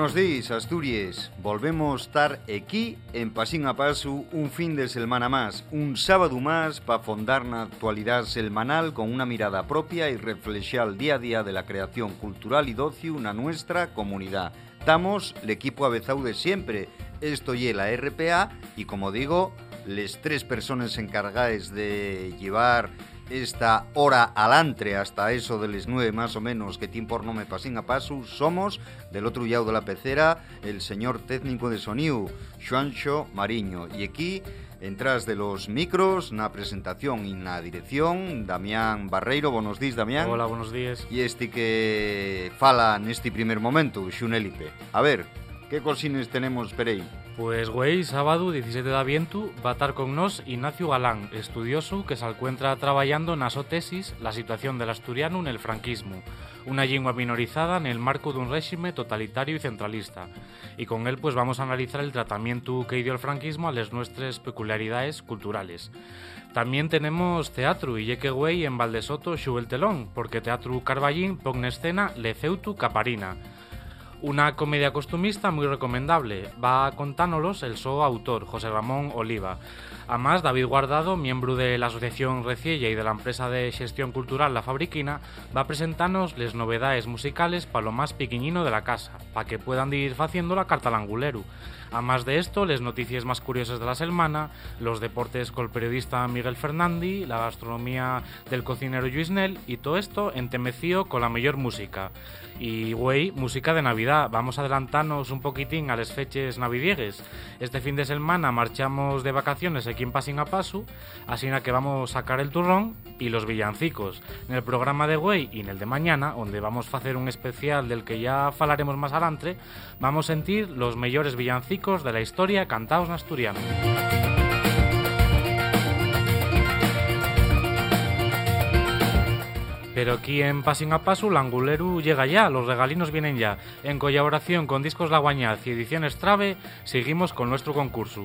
buenos días, Asturias. Volvemos a estar aquí en Pasín a Paso un fin de semana más, un sábado más para fondar la actualidad semanal con una mirada propia y reflexar día a día de la creación cultural y docio en nuestra comunidad. Estamos el equipo avezado de siempre, esto y la RPA y como digo, les tres personas encargadas de llevar esta hora alantre hasta eso de las nueve más o menos que tiempo no me pasín a paso somos del otro lado de la pecera el señor técnico de sonido Juancho Mariño. Y aquí entras de los micros na presentación y na dirección Damián Barreiro, buenos días Damián. Hola, buenos días. Y este que fala este primer momento Xunelipe. A ver, ¿qué cosines tenemos Perey? Pues, güey, sábado 17 de aviento va a estar con nos Ignacio Galán, estudioso que se encuentra trabajando en su tesis La situación del asturiano en el franquismo, una lengua minorizada en el marco de un régimen totalitario y centralista. Y con él pues vamos a analizar el tratamiento que dio el franquismo a las nuestras peculiaridades culturales. También tenemos teatro y que güey en Valdesoto sube el telón, porque Teatro Carballín pone escena Leceutu Caparina, una comedia costumista muy recomendable. Va contándolos el so autor, José Ramón Oliva. Además, David Guardado, miembro de la Asociación Reciella y de la empresa de gestión cultural La Fabriquina, va a presentarnos las novedades musicales para lo más pequeñino de la casa, para que puedan ir haciendo la carta al angulero. Además de esto, las noticias más curiosas de la semana, los deportes con el periodista Miguel Fernandi, la gastronomía del cocinero Luis Nel y todo esto entemecido con la mejor música. Y, güey, música de Navidad. Vamos a adelantarnos un poquitín a las fechas navidiegues. Este fin de semana marchamos de vacaciones aquí en Pasing a Pasu, así que vamos a sacar el turrón y los villancicos. En el programa de güey y en el de mañana, donde vamos a hacer un especial del que ya falaremos más adelante, vamos a sentir los mejores villancicos de la historia cantados en asturiano. Pero aquí en Passing a Paso, Languleru llega ya, los regalinos vienen ya. En colaboración con Discos La Guañaz y Ediciones Trave, seguimos con nuestro concurso.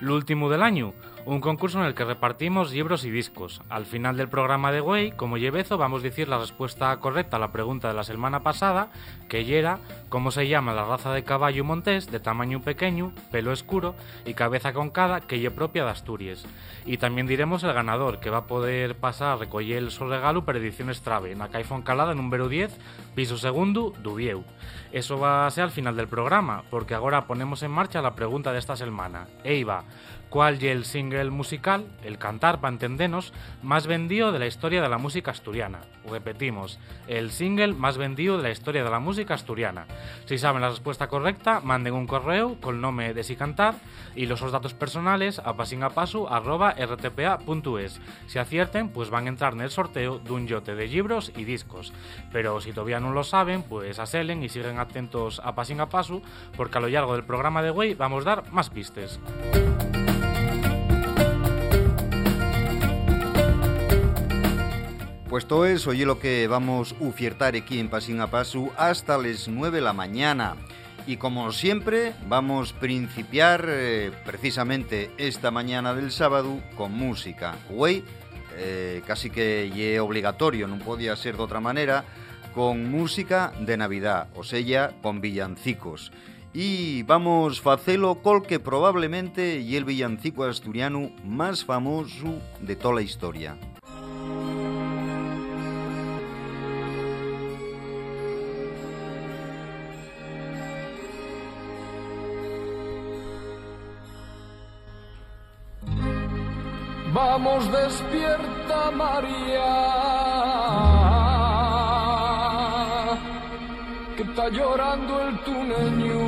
Lo último del año, un concurso en el que repartimos libros y discos. Al final del programa de Güey, como llevezo, vamos a decir la respuesta correcta a la pregunta de la semana pasada, que era cómo se llama la raza de caballo montés de tamaño pequeño, pelo escuro y cabeza concada que lle propia de Asturias. Y también diremos el ganador, que va a poder pasar a recoger su regalo per ediciones Trave, en la Caifón Calada número 10, piso segundo, Dubieu. Eso va a ser al final del programa, porque ahora ponemos en marcha la pregunta de esta semana. Eiva, ¿cuál es el single musical, el cantar para entendernos, más vendido de la historia de la música asturiana? Repetimos, el single más vendido de la historia de la música asturiana. Si saben la respuesta correcta, manden un correo con el nombre de si cantar y los datos personales a pasingapasu.rtpa.es. Si acierten, pues van a entrar en el sorteo de un yote de libros y discos. Pero si todavía no lo saben, pues aselen y siguen atentos a Paso, porque a lo largo del programa de Way vamos a dar más pistes. Todo eso y lo que vamos a ofertar aquí en Pasín a Paso hasta las 9 de la mañana. Y como siempre, vamos a principiar eh, precisamente esta mañana del sábado con música. Güey, eh, casi que es obligatorio, no podía ser de otra manera, con música de Navidad, o sea, con villancicos. Y vamos a hacerlo col que probablemente y el villancico asturiano más famoso de toda la historia. Vamos despierta María, que está llorando el tuneño.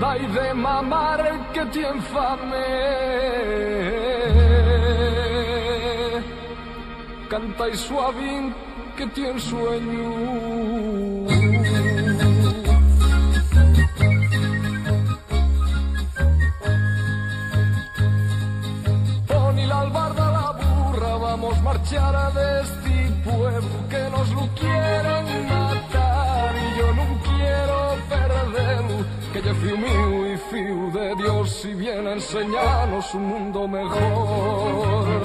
Dai de mamar que tiene fame. Canta y suavín que tiene sueño. Marchar de este pueblo que nos lo quieren matar y yo no quiero perderlo, que yo fui mío y fui de Dios y viene a enseñarnos un mundo mejor.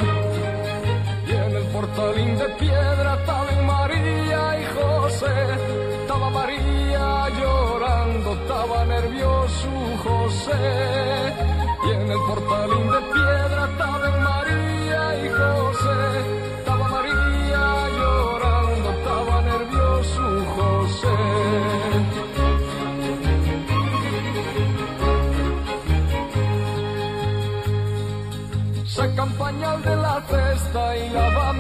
Y en el portalín de piedra María María y José, estaba María llorando, estaba nervioso José. Y en el portalín de piedra estaba Sacan pañal de la cesta y la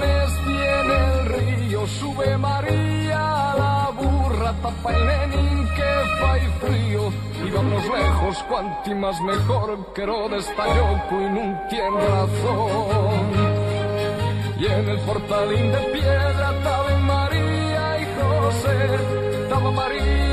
tiene el río. Sube María a la burra, tapa el nenín que fa y frío. Y vamos lejos, cuanti más mejor, que Herodes está y no tiene razón. Y en el portalín de piedra estaba María y José, estaba María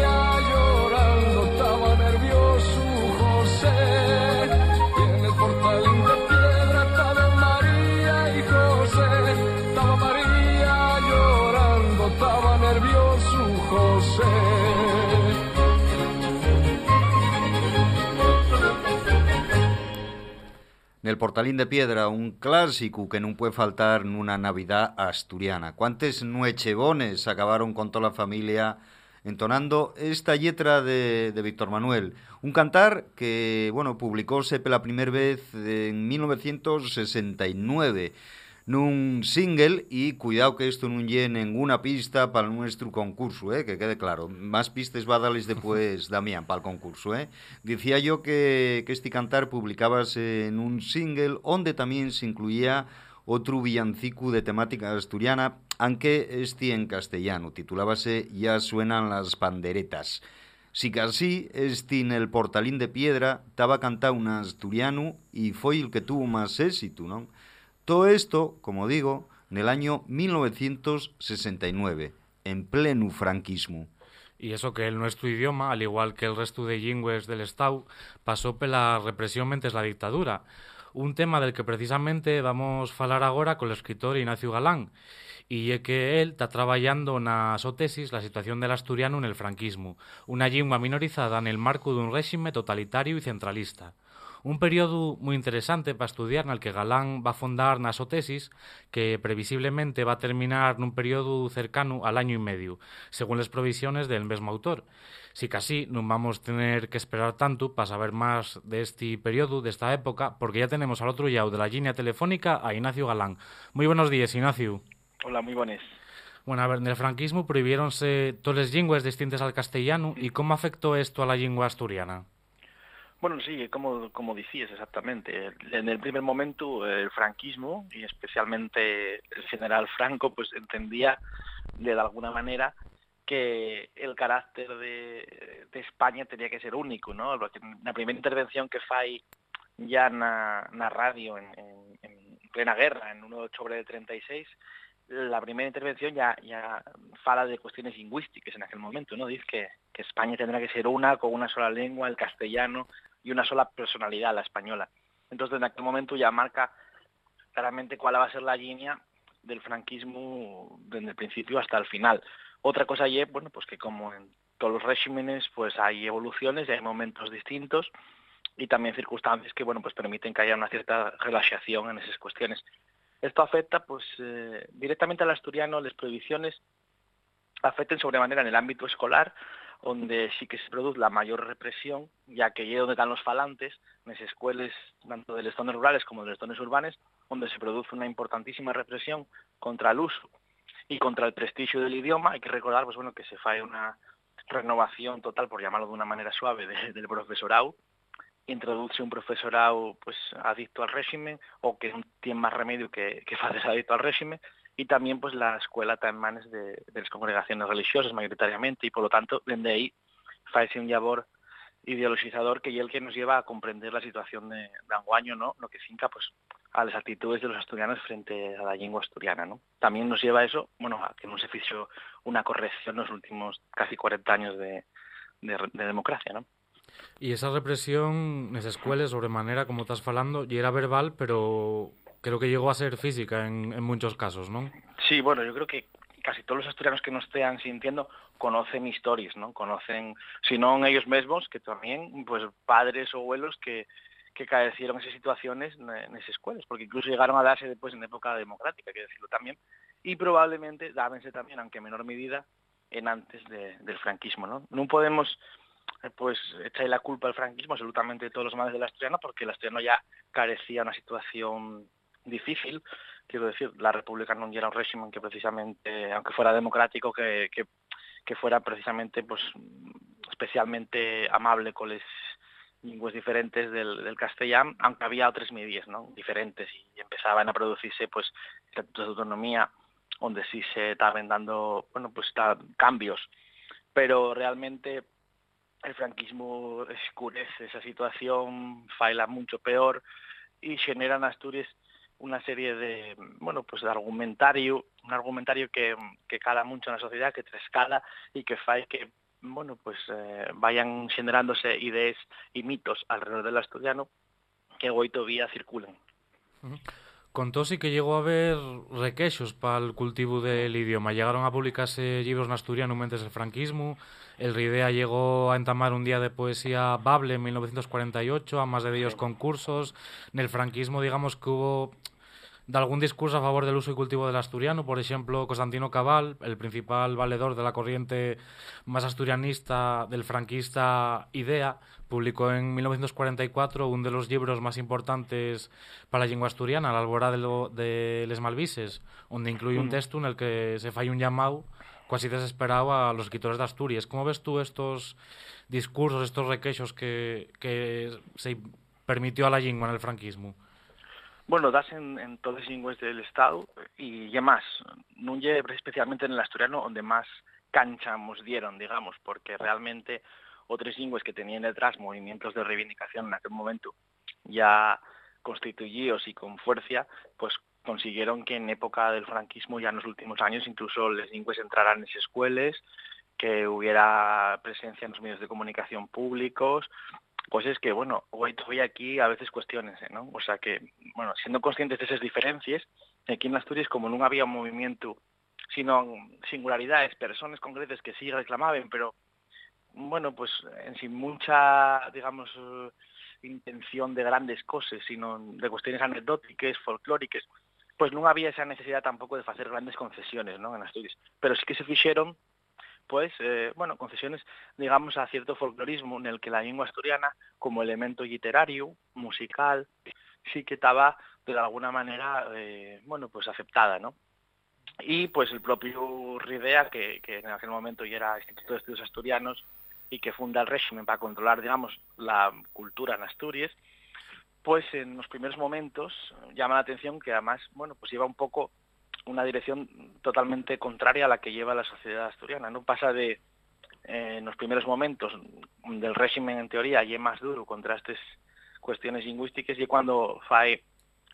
Nel Portalín de Piedra, un clásico que non puede faltar nunha Navidad asturiana. Cuantes nuechebones acabaron con toda a familia entonando esta letra de, de Víctor Manuel. Un cantar que, bueno, publicóse pela primeira vez en 1969 nun single e cuidado que isto non lle ninguna pista para nuestro concurso, eh, que quede claro. Más pistas va a darles después Damián para el concurso, eh. Dicía yo que, que este cantar publicábase en un single onde tamén se incluía outro villancico de temática asturiana, aunque este en castellano, titulábase Ya suenan las panderetas. Si así, este en el portalín de piedra estaba cantado un asturiano e foi el que tuvo máis éxito, non? Todo esto, como digo, en el año 1969, en pleno franquismo. Y eso que el nuestro idioma, al igual que el resto de lingües del Estado, pasó pela represión mentes la dictadura. Un tema del que precisamente vamos falar agora con el escritor Ignacio Galán. Y é que él está traballando na súa tesis la situación del asturiano en el franquismo, unha lingua minorizada en el marco dun réxime totalitario e centralista. Un período moi interesante para estudiar nal que Galán va a fondar na súa tesis que previsiblemente va a terminar nun período cercano al año e medio, según las provisiones del mesmo autor. Si así non vamos tener que esperar tanto para saber máis deste período, desta época, porque ya tenemos al outro lado de la línea telefónica a Ignacio Galán. Moi buenos días, Ignacio. Hola, muy buenas. Bueno, a ver, en el franquismo prohibieronse todas las lingües distintas al castellano y cómo afectó esto a la lengua asturiana. Bueno, sí, como, como decías exactamente. En el primer momento el franquismo y especialmente el general Franco pues entendía de alguna manera que el carácter de, de España tenía que ser único, ¿no? La primera intervención que fai ya na, na radio en, en, en plena guerra, en 1 de octubre del 36, la primera intervención ya, ya fala de cuestiones lingüísticas en aquel momento, ¿no? Dice que, que España tendrá que ser una, con una sola lengua, el castellano, y una sola personalidad, la española. Entonces, en aquel momento ya marca claramente cuál va a ser la línea del franquismo desde el principio hasta el final. Otra cosa y bueno, pues que como en todos los regímenes, pues hay evoluciones y hay momentos distintos y también circunstancias que, bueno, pues permiten que haya una cierta relajación en esas cuestiones. Esto afecta, pues, eh, directamente al asturiano, las prohibiciones afecten sobremanera en el ámbito escolar, donde sí que se produce la mayor represión, ya que allí donde están los falantes, en las escuelas tanto de las zonas rurales como de las zonas urbanas, donde se produce una importantísima represión contra el uso y contra el prestigio del idioma. Hay que recordar pues bueno que se fae una renovación total, por llamarlo de una manera suave, de, del profesorado, introduce un profesorado pues adicto al régimen o que tiene más remedio que, que adicto al régimen y también pues la escuela está en de, las congregaciones religiosas mayoritariamente y por lo tanto desde ahí faese un labor ideologizador que es el que nos lleva a comprender la situación de, de Anguaño, ¿no? Lo que finca pues a las actitudes de los asturianos frente a la lengua asturiana, ¿no? También nos lleva a eso, bueno, a que no se fichó una corrección en los últimos casi 40 años de, de, de democracia, ¿no? Y esa represión las escuelas, sobremanera, como estás falando, y era verbal, pero creo que llegó a ser física en, en muchos casos, ¿no? Sí, bueno, yo creo que casi todos los asturianos que nos estén sintiendo conocen historias, ¿no? Conocen, si no ellos mismos, que también, pues padres o abuelos que, que padecieron esas situaciones en esas escuelas, porque incluso llegaron a darse después en época democrática, hay que decirlo también, y probablemente dábense también, aunque en menor medida, en antes de, del franquismo. ¿no? no podemos pues echar la culpa al franquismo absolutamente de todos los males del asturiano porque el asturiano ya carecía una situación difícil. Quiero decir, la República no era un régimen que precisamente, aunque fuera democrático, que, que, fuera precisamente pues especialmente amable con los lenguas diferentes del, castellán, aunque había otras medidas ¿no? diferentes y empezaban a producirse pues estatutos de autonomía donde sí se estaban dando bueno pues cambios pero realmente el franquismo escurece esa situación, faila mucho peor y genera en Asturias una serie de, bueno, pues de argumentario, un argumentario que, cala mucho en la sociedad, que escala y que fae que, bueno, pues eh, vayan generándose ideas y mitos alrededor del asturiano que hoy todavía circulan. Contó sí que llegó a haber requexos para el cultivo del idioma. Llegaron a publicarse libros en asturiano mentes del franquismo. El Ridea llegó a entamar un día de poesía bable en 1948, a más de ellos concursos. En el franquismo, digamos que hubo de algún discurso a favor del uso y cultivo del asturiano. Por ejemplo, Constantino Cabal, el principal valedor de la corriente más asturianista del franquista Idea, publicó en 1944 uno de los libros más importantes para la lengua asturiana, La Alborada de, lo, de Les Malvises, donde incluye un texto en el que se falla un llamado casi desesperado a los escritores de Asturias. ¿Cómo ves tú estos discursos, estos requeixos que, que se permitió a la lengua en el franquismo? Bueno, das en, en todas las del Estado y ya más, lleve especialmente en el asturiano donde más cancha nos dieron, digamos, porque realmente otras lenguas que tenían detrás movimientos de reivindicación en aquel momento ya constituidos y con fuerza, pues consiguieron que en época del franquismo, ya en los últimos años, incluso las lenguas entraran en las escuelas, que hubiera presencia en los medios de comunicación públicos, pues es que, bueno, hoy todavía aquí a veces cuestiones, ¿no? O sea que, bueno, siendo conscientes de esas diferencias, aquí en Asturias, como no había un movimiento, sino singularidades, personas concretas que sí reclamaban, pero, bueno, pues en sin mucha, digamos, intención de grandes cosas, sino de cuestiones anecdóticas, folclóricas, pues no había esa necesidad tampoco de hacer grandes concesiones, ¿no?, en Asturias. Pero sí que se fixeron pues, eh, bueno, concesiones, digamos, a cierto folclorismo en el que la lengua asturiana, como elemento literario, musical, sí que estaba de alguna manera, eh, bueno, pues aceptada, ¿no? Y pues el propio Ridea, que, en aquel momento ya era Instituto de Estudios Asturianos y que funda el régimen para controlar, digamos, la cultura en Asturias, pues en los primeros momentos llama la atención que además, bueno, pues lleva un poco una dirección totalmente contraria a la que lleva la sociedad asturiana. No pasa de, eh, en los primeros momentos del régimen, en teoría, y más duro contra estas cuestiones lingüísticas y cuando fae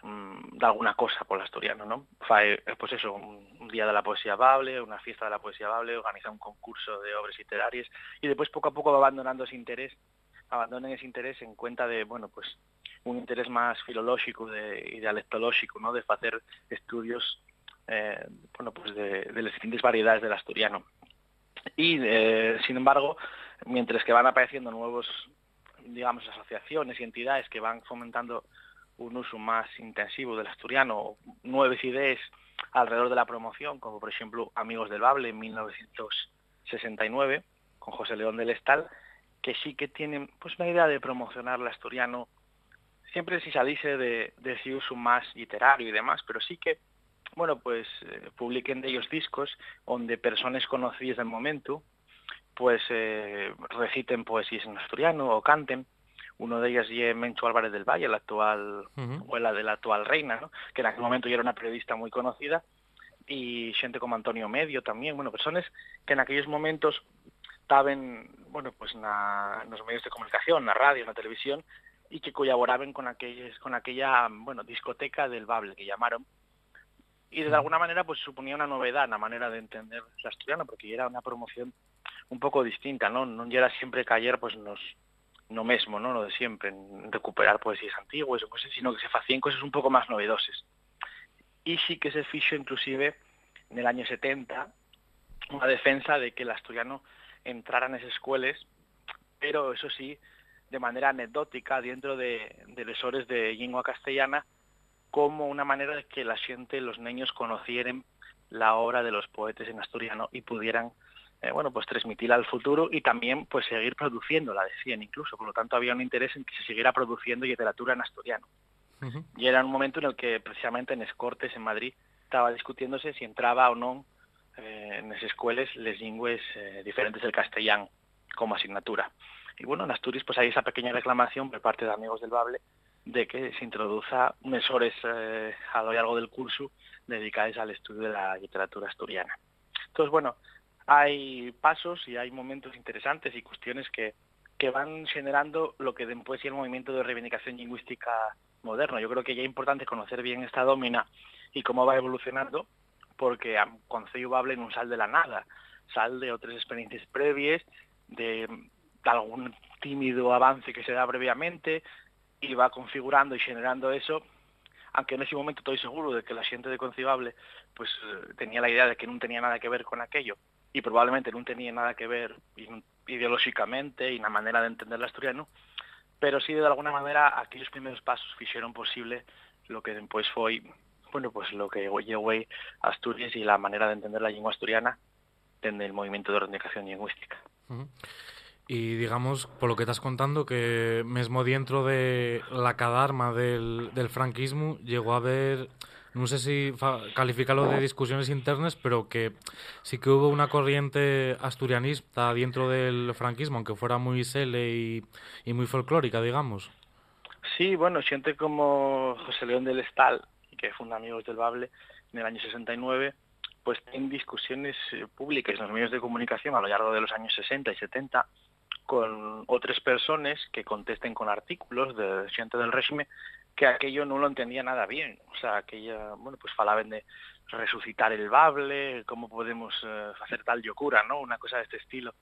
mmm, de alguna cosa por el asturiano, ¿no? Fae, pues eso, un, día de la poesía bable, una fiesta de la poesía bable, organiza un concurso de obras literarias y después poco a poco va abandonando ese interés, abandonen ese interés en cuenta de, bueno, pues un interés más filológico de, y dialectológico, ¿no? De hacer estudios eh, bueno, pues de, las distintas variedades del asturiano. Y, eh, sin embargo, mientras que van apareciendo nuevos, digamos, asociaciones y entidades que van fomentando un uso más intensivo del asturiano, nuevas ideas alrededor de la promoción, como por ejemplo Amigos del Bable en 1969, con José León del Estal, que sí que tienen pues una idea de promocionar el asturiano, siempre si salise de, de ese uso más literario y demás, pero sí que bueno, pues eh, publiquen de ellos discos donde personas conocidas del momento pues eh, reciten poesías en asturiano o canten. Uno de ellas es Mencho Álvarez del Valle, la actual, uh -huh. o la de la actual reina, ¿no? que en aquel momento ya era una periodista muy conocida, y gente como Antonio Medio también, bueno, personas que en aquellos momentos estaban, bueno, pues na, en los medios de comunicación, en la radio, en la televisión, y que colaboraban con, aquellos, con aquella, bueno, discoteca del Bable, que llamaron, y de alguna manera pues suponía una novedad en la manera de entender el asturiano porque era una promoción un poco distinta, ¿no? No era siempre caer pues nos no mesmo, ¿no? Lo de siempre, en recuperar poesías antiguas o cosas, sino que se hacían cosas un poco más novedosas. Y sí que se fichó inclusive en el año 70 una defensa de que el asturiano entrara en esas escuelas, pero eso sí, de manera anecdótica, dentro de, de lesores de lengua castellana, como una manera de que la gente, los niños conocieran la obra de los poetas en asturiano y pudieran eh, bueno, pues transmitirla al futuro y también pues seguir produciéndola, decían incluso. Por lo tanto, había un interés en que se siguiera produciendo literatura en asturiano. Y era un momento en el que precisamente en Escortes, en Madrid, estaba discutiéndose si entraba o no eh, en las escuelas les lingües eh, diferentes del castellano como asignatura. Y bueno, en Asturias pues hay esa pequeña reclamación por parte de amigos del Bable de que se introduza mesores eh, a lo largo del curso dedicados al estudio de la literatura asturiana. Entonces, bueno, hay pasos y hay momentos interesantes y cuestiones que, que van generando lo que después es el movimiento de reivindicación lingüística moderno. Yo creo que ya es importante conocer bien esta domina y cómo va evolucionando, porque a Concello Bable no sal de la nada, sal de otras experiencias previas, de, algún tímido avance que se da previamente, y va configurando y generando eso, aunque en ese momento estoy seguro de que la gente de Concibable pues eh, tenía la idea de que no tenía nada que ver con aquello, y probablemente no tenía nada que ver ideológicamente y la manera de entender la asturiano, pero sí de alguna manera aquellos primeros pasos hicieron posible lo que después fue bueno, pues lo que llegó a Asturias y la manera de entender la lengua asturiana en el movimiento de reivindicación lingüística. Y digamos, por lo que estás contando, que mismo dentro de la cadarma del, franquismo llegó a haber, no sé si calificarlo de discusiones internas, pero que sí que hubo una corriente asturianista dentro del franquismo, aunque fuera muy sele y, y muy folclórica, digamos. Sí, bueno, siente como José León del Estal, que funda Amigos del Bable en el año 69, pues en discusiones eh, públicas en los medios de comunicación a lo largo de los años 60 y 70 con otras personas que contesten con artículos de gente del régimen que aquello no lo entendía nada bien. O sea, aquella, bueno, pues falaban de resucitar el bable, cómo podemos eh, hacer tal locura, ¿no? Una cosa de este estilo.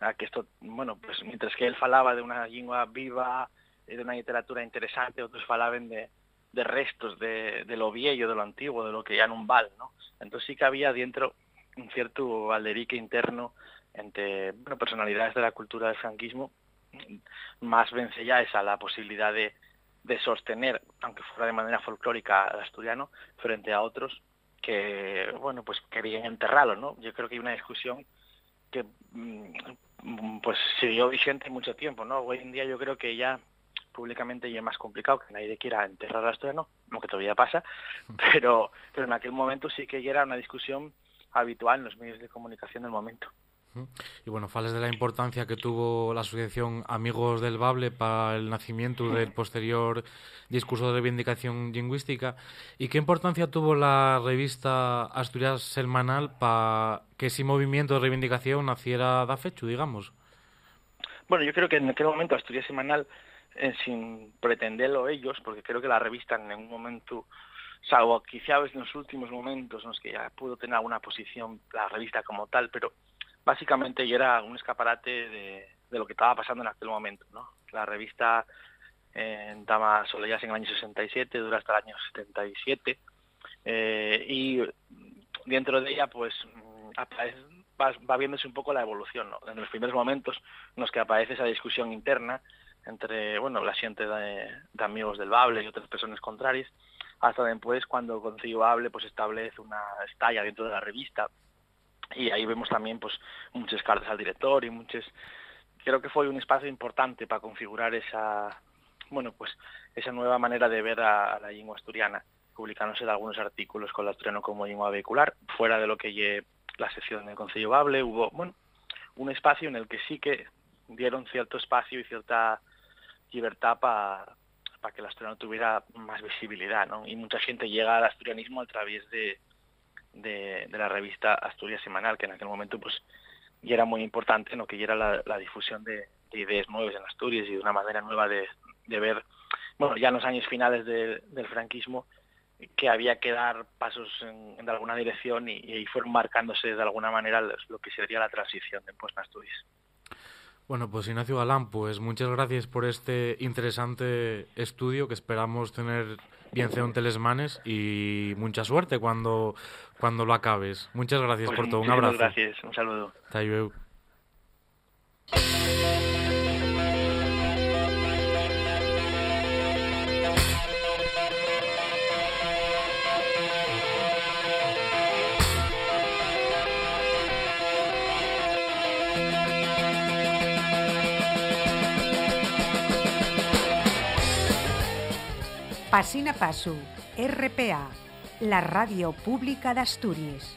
A que esto, bueno, pues mientras que él falaba de una lengua viva, de una literatura interesante, otros falaban de, de restos de, de, lo viejo, de lo antiguo, de lo que ya no val, ¿no? Entonces sí que había dentro un cierto alderique interno entre bueno, personalidades de la cultura del franquismo más vencelladas a la posibilidad de, de sostener, aunque fuera de manera folclórica, al asturiano frente a otros que, bueno, pues querían enterrarlo, ¿no? Yo creo que hay una discusión que mm, pues siguió vigente mucho tiempo, ¿no? Hoy en día yo creo que ya públicamente ya es más complicado que nadie quiera enterrar al asturiano, que todavía pasa, pero, pero en aquel momento sí que ya era una discusión habitual en los medios de comunicación del momento. Y bueno, fales de la importancia que tuvo la asociación Amigos del Bable para el nacimiento del posterior discurso de reivindicación lingüística. ¿Y qué importancia tuvo la revista Asturias Semanal para que ese movimiento de reivindicación naciera da fecho, digamos? Bueno, yo creo que en aquel momento Asturias Semanal, eh, sin pretenderlo ellos, porque creo que la revista en un momento salvo quizá en los últimos momentos en los que ya pudo tener alguna posición la revista como tal, pero básicamente y era un escaparate de, lo que estaba pasando en aquel momento. ¿no? La revista eh, Dama Soleillas en el año 67, dura hasta el año 77, eh, y dentro de ella pues va, va, viéndose un poco la evolución. ¿no? En los primeros momentos en los que aparece esa discusión interna entre bueno la gente de, amigos del Bable y otras personas contrarias, hasta después cuando Concilio Bable pues establece una estalla dentro de la revista y ahí vemos también pues muchas cartas al director y muchas creo que fue un espacio importante para configurar esa bueno pues esa nueva manera de ver a, la lengua asturiana publicándose de algunos artículos con la asturiano como lengua vehicular fuera de lo que lle la sección del Consejo Bable hubo bueno un espacio en el que sí que dieron cierto espacio y cierta libertad para para que el asturiano tuviera más visibilidad ¿no? y mucha gente llega al asturianismo a través de de, la revista Asturias Semanal, que en aquel momento pues ya era muy importante, ¿no? que ya era la, difusión de, ideas nuevas en Asturias y de una manera nueva de, ver, bueno, ya en los años finales del franquismo, que había que dar pasos en, alguna dirección y, y, fueron marcándose de alguna manera lo que sería la transición después en Asturias. Bueno, pues Ignacio Galán, pues muchas gracias por este interesante estudio que esperamos tener bien un Telesmanes y mucha suerte cuando, cuando lo acabes. Muchas gracias pues por todo. Un abrazo. gracias. Un saludo. Hasta Pasina Pasu, RPA, la radio pública de Asturias.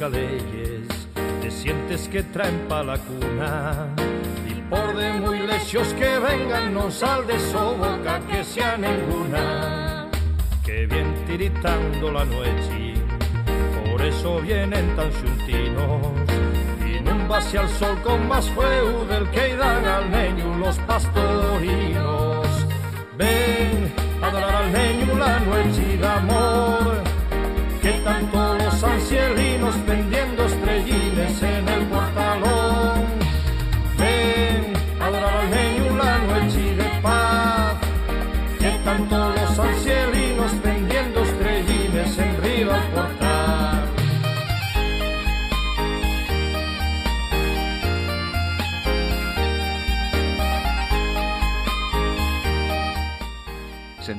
Escaleyes, te sientes que traen pa' la cuna. Y por de muy lesios que vengan, no sal de su boca que sea ninguna. Que bien tiritando la noche, por eso vienen tan xuntinos. Y no base al sol con más fuego del que dan al niño los pastorinos. Ven a dar al niño la noche de amor los ancielinos pendiendo estrellines en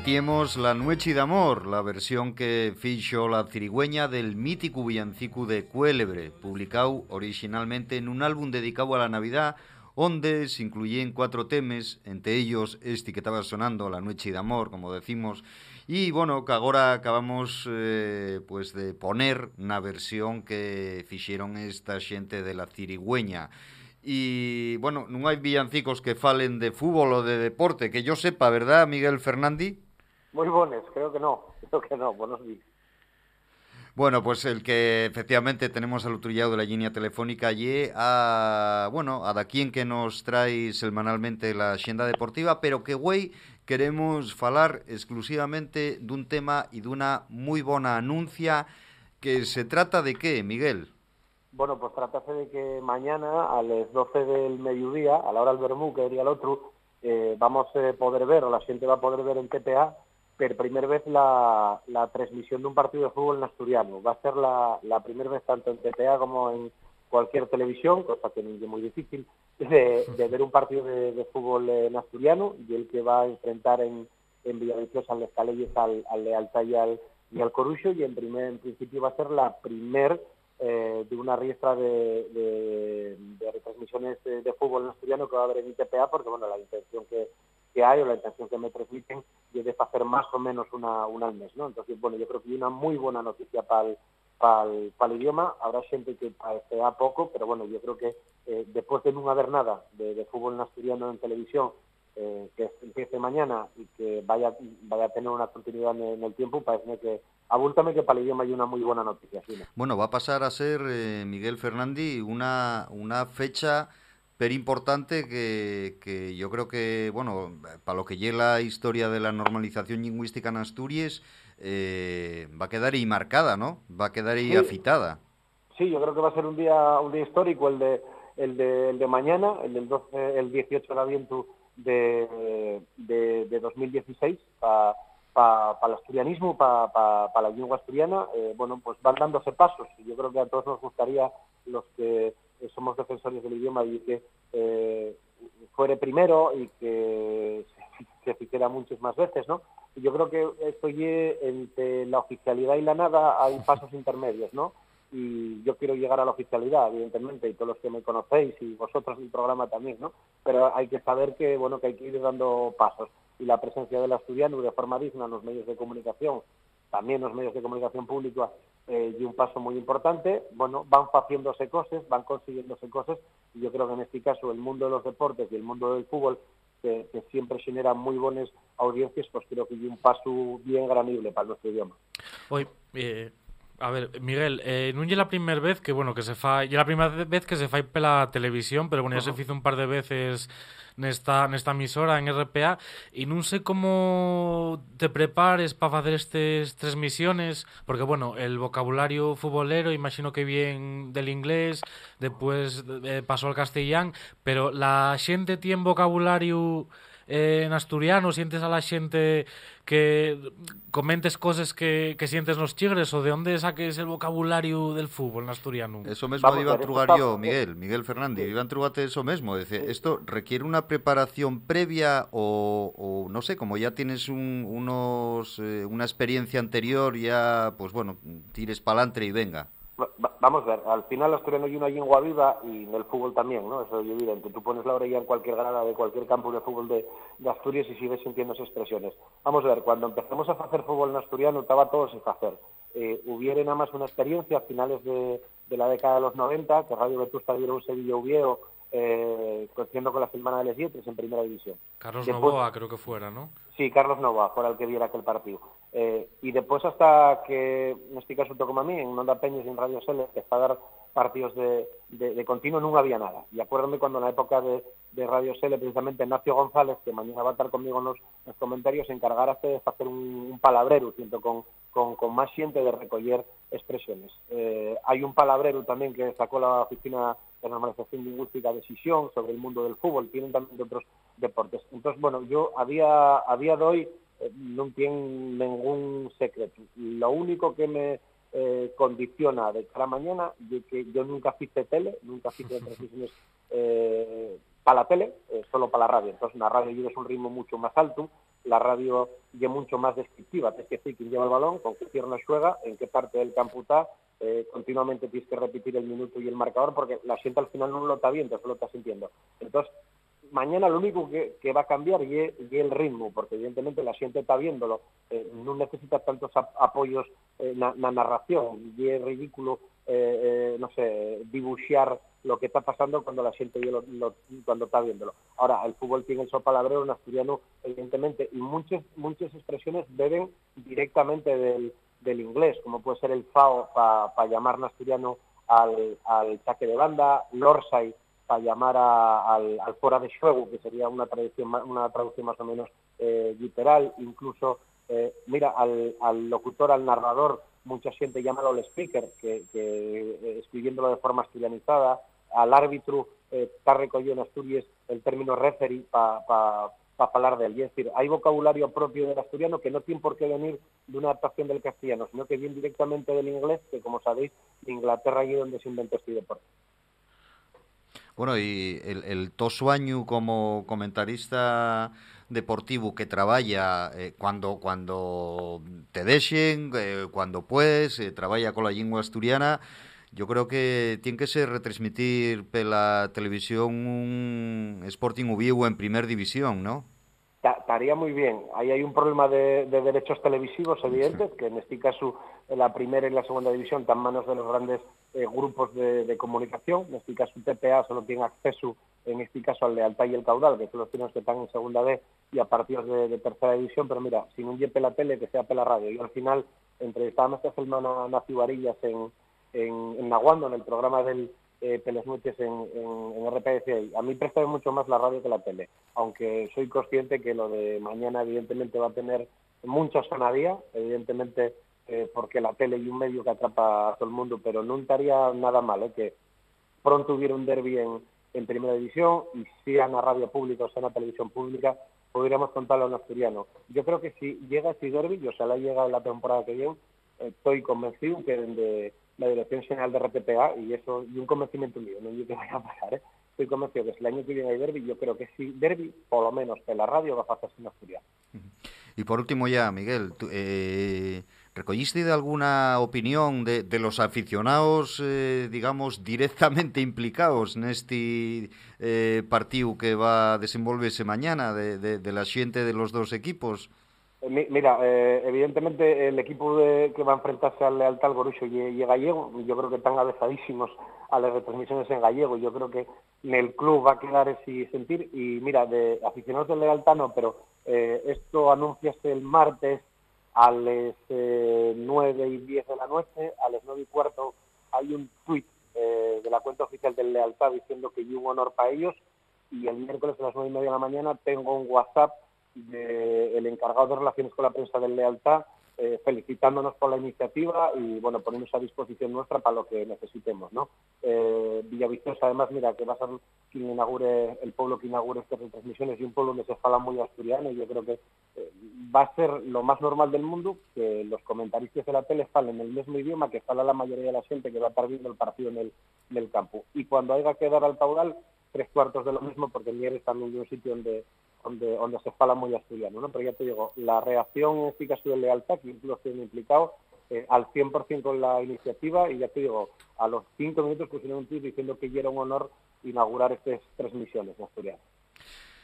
Sentíamos La Nueche de Amor, la versión que fixo la cirigüeña del mítico villancico de Cuélebre, publicado originalmente en un álbum dedicado a la Navidad, donde se incluyen cuatro temas, entre ellos este que estaba sonando, La Noche de Amor, como decimos, y bueno, que ahora acabamos eh, pues de poner na versión que fixeron esta xente de la cirigüeña. Y bueno, non hai villancicos que falen de fútbol o de deporte, que yo sepa, ¿verdad, Miguel Fernández? Muy buenos, creo que no, creo que no, buenos días. Bueno, pues el que efectivamente tenemos al otro lado de la línea telefónica allí a, bueno, a da quien que nos trae semanalmente la agenda deportiva, pero que güey queremos falar exclusivamente dun tema e dunha moi bona anuncia que se trata de qué, Miguel? Bueno, pues tratase de que mañana a las 12 del mediodía, a la hora del Bermú, que diría el otro, eh, vamos a poder ver, o la gente va a poder ver en TPA, por primera vez la, la transmisión de un partido de fútbol en asturiano. Va a ser la, la primera vez tanto en TPA como en cualquier televisión, cosa que es muy difícil, de, de ver un partido de, fútbol en asturiano y el que va a enfrentar en, en Villaviciosa, en las al, al Lealtad y al, y al Corucho, y en, primer, en principio va a ser la primer eh, de una riestra de, de, retransmisiones de, de, fútbol en asturiano que va a haber en ITPA, porque bueno, la intención que, que hay o la intención que me transmiten es de hacer más o menos una, una al mes, ¿no? Entonces, bueno, yo creo que hay una muy buena noticia para el, para para el idioma, habrá gente que parecerá poco, pero bueno, yo creo que eh, después de no haber nada de, fútbol asturiano en televisión, eh, que empiece mañana y que vaya vaya a tener una continuidad en, el tiempo, parece que abúltame que para el idioma hay una muy buena noticia. Bueno, va a pasar a ser, eh, Miguel Fernández, una, una fecha pero importante que, que yo creo que, bueno, para lo que lleva la historia de la normalización lingüística en Asturias, eh, va a quedar ahí marcada, ¿no? Va a quedar ahí Sí. afitada. Sí, yo creo que va a ser un día un día histórico el de el de, el de mañana, el del 12, el 18 de aviento de, de, de 2016 para pa, pa el asturianismo, para pa, la lengua asturiana, eh, bueno, pues van dándose pasos. Y yo creo que a todos nos gustaría, los que somos defensores del idioma, y que eh, fuere primero y que se, hiciera muchas más veces, ¿no? Y yo creo que esto ye, entre la oficialidad y la nada hay pasos intermedios, ¿no? y yo quiero llegar a la oficialidad, evidentemente, y todos los que me conocéis y vosotros en el programa también, ¿no? Pero hay que saber que, bueno, que hay que ir dando pasos y la presencia del asturiano de forma digna en los medios de comunicación, también los medios de comunicación pública, eh, y un paso muy importante, bueno, van haciéndose cosas, van consiguiéndose cosas, y yo creo que en este caso el mundo de los deportes y el mundo del fútbol, que, siempre genera muy buenas audiencias, pues creo que hay un paso bien granible para nuestro idioma. Eh, A ver, Miguel, eh, non lle la primer vez que, bueno, que se fai, lle la primeira vez que se fai pela televisión, pero bueno, ya se fizo un par de veces nesta, nesta emisora en RPA e non sei como te prepares para facer estes tres misiones, porque, bueno, el vocabulario futbolero, imagino que bien del inglés, después eh, pasó al castellán, pero la xente tiene vocabulario eh, en asturiano, sientes a la xente que comentes cosas que, que sientes nos chigres o de onde saques el vocabulario del fútbol en asturiano? Eso mesmo Vamos iba a ver, trugar yo, Miguel, Miguel Fernández, iba a trugarte eso mesmo, dice, esto requiere una preparación previa o, o, no sé, como ya tienes un, unos, eh, una experiencia anterior, ya, pues bueno, tires pa'lante y venga. Va- va- Vamos a ver, al final asturiano hay una lengua viva y en el fútbol también, ¿no? Eso es evidente. Tú pones la orella en cualquier grada de cualquier campo de fútbol de, Asturias y sigues sintiendo esas expresiones. Vamos a ver, cuando empezamos a hacer fútbol en asturiano estaba todo sin hacer. Eh, hubiera nada más una experiencia a finales de, la década de los 90, que Radio Vetusta dieron un Sevilla Uvieo, eh, coincidiendo con la Semana de les Yetres en Primera División. Carlos Después- Novoa creo que fuera, ¿no? Sí, Carlos Nova, fuera el que viera aquel partido. Eh, y después hasta que, en este caso tocó a mí, en Onda Peñas y en Radio Sele, que está a dar partidos de, de, de continuo, nunca había nada. Y acuérdame cuando en la época de, de Radio Sele, precisamente Ignacio González, que mañana va a estar conmigo en los, los comentarios, se encargarase de hacer un, un palabrero junto con, con, con más gente de recoger expresiones. Eh, hay un palabrero también que sacó la Oficina de Normalización Lingüística de Sisión sobre el mundo del fútbol, tienen también de otros deportes. Entonces, bueno, yo a día, a día de hoy eh, no tengo ningún secreto. Lo único que me eh, condiciona de cara a mañana es que yo nunca hice tele, nunca hice transmisiones eh, para la tele, solo para la radio. Entonces, la radio lleva un ritmo mucho más alto, la radio es mucho más descriptiva, tienes que decir quién lleva el balón, con qué pierna juega, en qué parte del campo está, eh, continuamente tienes que repetir el minuto y el marcador porque la gente al final no lo está viendo, solo lo está sintiendo. Entonces, mañana lo único que, va a cambiar es el ritmo, porque evidentemente la gente está viéndolo, eh, no necesita tantos ap- apoyos en la narración, y es ridículo, eh, eh, no sé, dibujar lo que está pasando cuando la gente lo- lo- cuando está viéndolo. Ahora, el fútbol tiene el sopalabrero en asturiano, evidentemente, y muchas muchas expresiones beben directamente del, del inglés, como puede ser el FAO para llamar en asturiano al, al saque de banda, l'orsay para llamar a- al, fuera de juego, que sería una traducción, una traducción más o menos eh, literal, incluso, eh, mira, al, al locutor, al narrador, mucha gente llama al speaker, que, que eh, escribiéndolo de forma asturianizada, al árbitro eh, está recogido en Asturias el término referee para pa, pa hablar de él. Es decir, hay vocabulario propio del asturiano que no tiene por qué venir de una adaptación del castellano, sino que viene directamente del inglés, que como sabéis, Inglaterra allí donde se inventó este deporte. Bueno, y el, el to sueño como comentarista deportivo que traballa eh, cuando cuando te dejen, eh, cuando puedes, eh, con la lengua asturiana, yo creo que tiene que ser retransmitir pela televisión un Sporting Uviu en primer división, ¿no? Ta- Estaría muy bien. Ahí hay un problema de, de derechos televisivos evidentes, que en este caso la primera y la segunda división están en manos de los grandes eh, grupos de, de comunicación. En este caso TPA solo tiene acceso, en este caso al Lealtad y el Caudal, que son los que están en segunda B y a partidos de, de tercera división. Pero mira, sin un yepe la tele, que sea pela radio. Y al final entrevistábamos esta semana a Nacio Varillas en, en, en Naguando, en el programa del eh, Peles Noches en, en, en RPC. A mí presta mucho más la radio que la tele, aunque soy consciente que lo de mañana evidentemente va a tener mucha sonadía, evidentemente eh, porque la tele y un medio que atrapa a todo el mundo, pero no estaría nada mal eh, que pronto hubiera un derby en, en primera división y sea en la radio pública o sea en la televisión pública, podríamos contarlo en asturiano. Yo creo que si llega ese derby, y ojalá llega la temporada que viene, estoy convencido que de la Dirección General de RTPA, y eso y un convencimiento mío, no digo que vaya a pasar, ¿eh? estoy convencido que si el año que viene hay derby, yo creo que si derby, por lo menos en la radio va a pasarse en asturiano. Y por último ya, Miguel, tú, eh, ¿recolliste de alguna opinión de, los aficionados, eh, digamos, directamente implicados neste eh, partido que va a desenvolverse mañana de la xente de los dos equipos? Eh, mi- Mira, eh, evidentemente el equipo de- que va a enfrentarse al Lealtad, Gorucho y, y Gallego, yo creo que están avezadísimos a las retransmisiones en gallego. Yo creo que en el club va a quedar ese sentir. Y mira, de aficionados del Lealtad no, pero eh, esto anunciase el martes a las eh, 9 y 10 de la noche, a las 9 y cuarto hay un tuit eh, de la cuenta oficial del Lealtad diciendo que hay un honor para ellos y el miércoles a las 9 y media de la mañana tengo un WhatsApp del encargado de relaciones con la prensa del Lealtad eh, felicitándonos por la iniciativa y bueno, poniéndose a disposición nuestra para lo que necesitemos, ¿no? Eh, Villaviciosa, además, mira, que va a ser quien inaugure, el pueblo que inaugure estas retransmisiones y un pueblo donde se fala muy asturiano y yo creo que va a ser lo más normal del mundo que los comentaristas de la tele falen el mismo idioma que fala la mayoría de la gente que va a estar el partido en el, campo. Y cuando haya que dar al caudal, tres cuartos de lo mismo, porque Mieres también es un sitio donde donde, donde se fala muy asturiano, ¿no? Pero ya te digo, la reacción en este caso de lealtad, que incluso estoy implicado, eh, al 100% con la iniciativa y ya te digo, a los cinco minutos pusieron un tweet diciendo que ya era un honor inaugurar estas tres misiones en Asturias.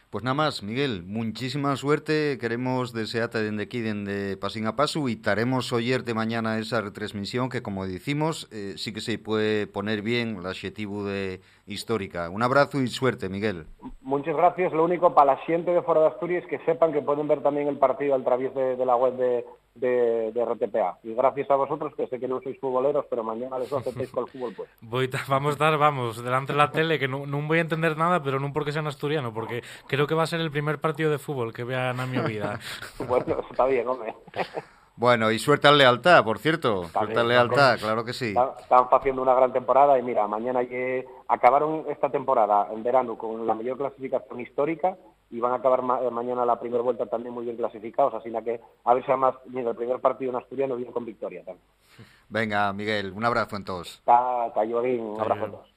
Pues nada más, Miguel, muchísima suerte. Queremos desearte desde aquí, desde Pasín a Paso, y estaremos oyerte mañana esa retransmisión que, como decimos, eh, sí que se puede poner bien el adjetivo de histórica. Un abrazo y suerte, Miguel. Muchas gracias. Lo único, para la gente de fuera de Asturias, que sepan que pueden ver también el partido a través de, de la web de, de, de, RTPA. Y gracias a vosotros, que sé que no sois futboleros, pero mañana les aceptéis con el fútbol, pues. Voy vamos a estar, vamos, delante de la tele, que no, no voy a entender nada, pero no porque sean asturiano, porque creo que va a ser el primer partido de fútbol que vean a mi vida. bueno, está bien, hombre. Bueno, y suerte al lealtad, por cierto. Suerte al lealtad, claro que sí. Están haciendo una gran temporada y mira, mañana que acabaron esta temporada en verano con la mayor clasificación histórica y van a acabar ma mañana la primera vuelta también muy bien clasificados, así que a ver si además mira, el primer partido en asturiano viene con victoria también. Venga, Miguel, un abrazo en todos. Está, está un abrazo en todos.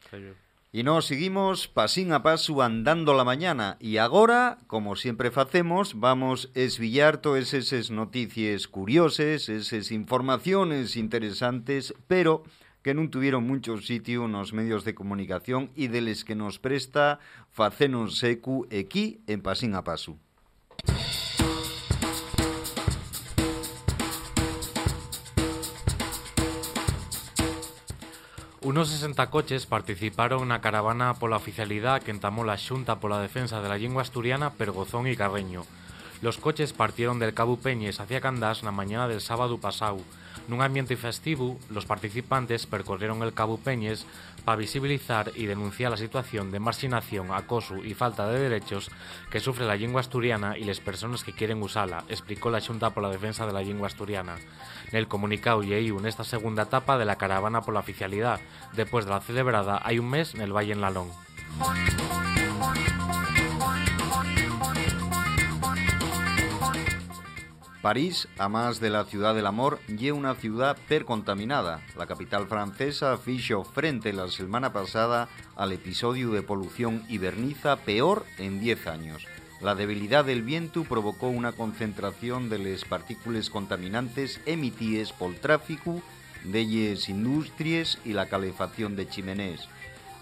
Y nos seguimos pasín a paso andando la mañana y agora, como siempre facemos, vamos esvillar todas esas noticias curiosas, esas informaciones interesantes, pero que non tuvieron mucho sitio nos medios de comunicación e deles que nos presta facenos secu aquí en Pasín a Paso. Unos 60 coches participaron na caravana pola oficialidade que entamou a Xunta pola defensa de la lingua asturiana Pergozón e Carreño. Los coches partieron del Cabo Peñes hacia Candás na mañana del sábado pasau. Nun ambiente festivo, los participantes percorrieron el Cabo Peñes para visibilizar y denunciar la situación de marginación, acoso y falta de derechos que sufre la lengua asturiana y las personas que quieren usarla, explicó la Xunta por la defensa de la lengua asturiana. Nel comunicado en esta segunda etapa de la caravana por la oficialidad, después de la celebrada hay un mes en el Valle en Lalón. París, a más de la ciudad del amor, y una ciudad percontaminada. La capital francesa fichó frente la semana pasada al episodio de polución hiberniza peor en 10 años. La debilidad del viento provocó una concentración de las partículas contaminantes emitidas por el tráfico las industrias y la calefacción de chimenés.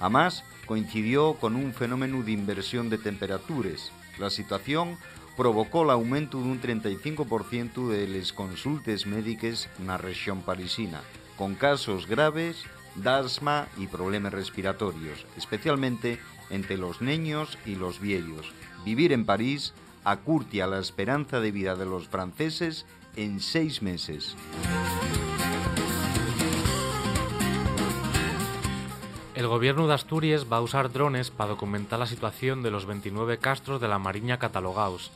Además, coincidió con un fenómeno de inversión de temperaturas. La situación provocó el aumento d'un 35% de les consultes médiques na región parisina, con casos graves d'asma y problemas respiratorios, especialmente entre los niños y los viejos. Vivir en París acurtia la esperanza de vida de los franceses en seis meses. El gobierno de Asturias va a usar drones para documentar la situación de los 29 castros de la Mariña catalogados.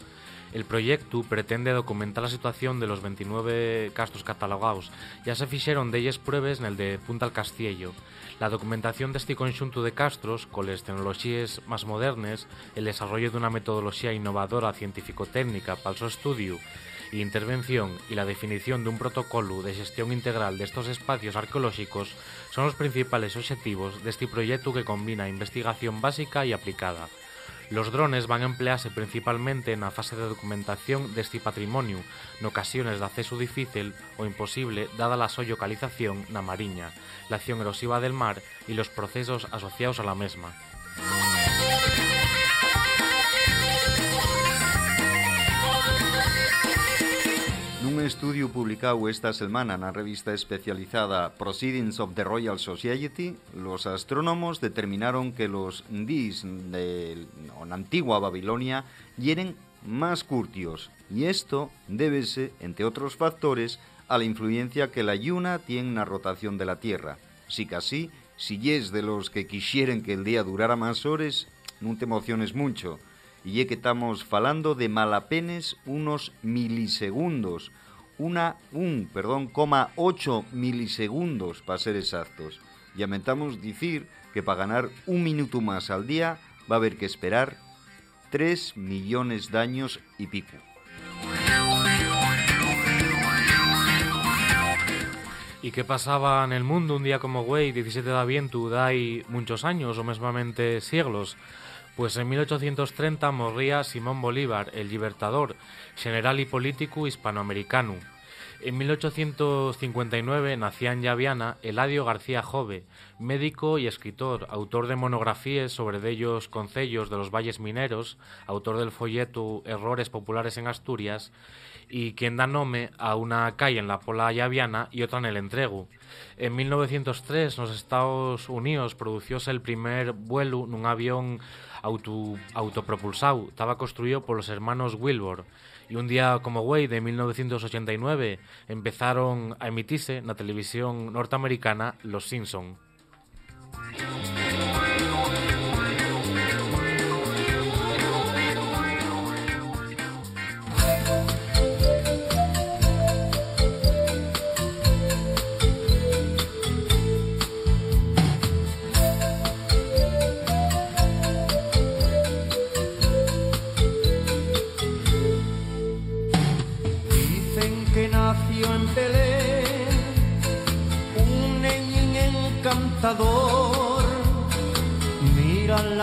El proyecto pretende documentar la situación de los 29 castros catalogados. Ya se fixeron ellas pruebas en el de Punta al Castillo. La documentación de este conjunto de castros, con las tecnologías más modernas, el desarrollo de una metodología innovadora científico-técnica para su estudio y intervención y la definición de un protocolo de gestión integral de estos espacios arqueológicos son los principales objetivos de este proyecto que combina investigación básica y aplicada. Los drones van a emplearse principalmente en la fase de documentación de este patrimonio, en ocasiones de acceso difícil o imposible dada la su localización na mariña, la acción erosiva del mar y los procesos asociados a la misma. Nun estudio publicado esta semana na revista especializada Proceedings of the Royal Society, los astrónomos determinaron que los dis de la antigua Babilonia hieren más curtios, y esto débese, entre otros factores, a la influencia que la Luna tiene en la rotación de la Tierra. Si casi, si es de los que quisieren que el día durara más horas, no te emociones mucho, y é que estamos falando de malapenes unos milisegundos, una, un, perdón, coma 8 milisegundos para ser exactos. Lamentamos dicir que para ganar un minuto más al día va a haber que esperar 3 millones de años y pico. ¿Y qué pasaba en el mundo un día como güey, 17 de aviento, dai muchos años o mesmamente siglos? Pues en 1830 morría Simón Bolívar, el libertador, general y político hispanoamericano. En 1859 nacía en Llaviana Eladio García Jove, médico y escritor, autor de monografías sobre dellos concellos de los valles mineros, autor del folleto Errores populares en Asturias, y quien da nombre a una calle en la Pola Llaviana y otra en el Entrego. En 1903, en los Estados Unidos, producióse el primer vuelo en un avión auto, autopropulsado. Estaba construido por los hermanos Wilbur. Y un día como güey de 1989 empezaron a emitirse en la televisión norteamericana Los Simpson.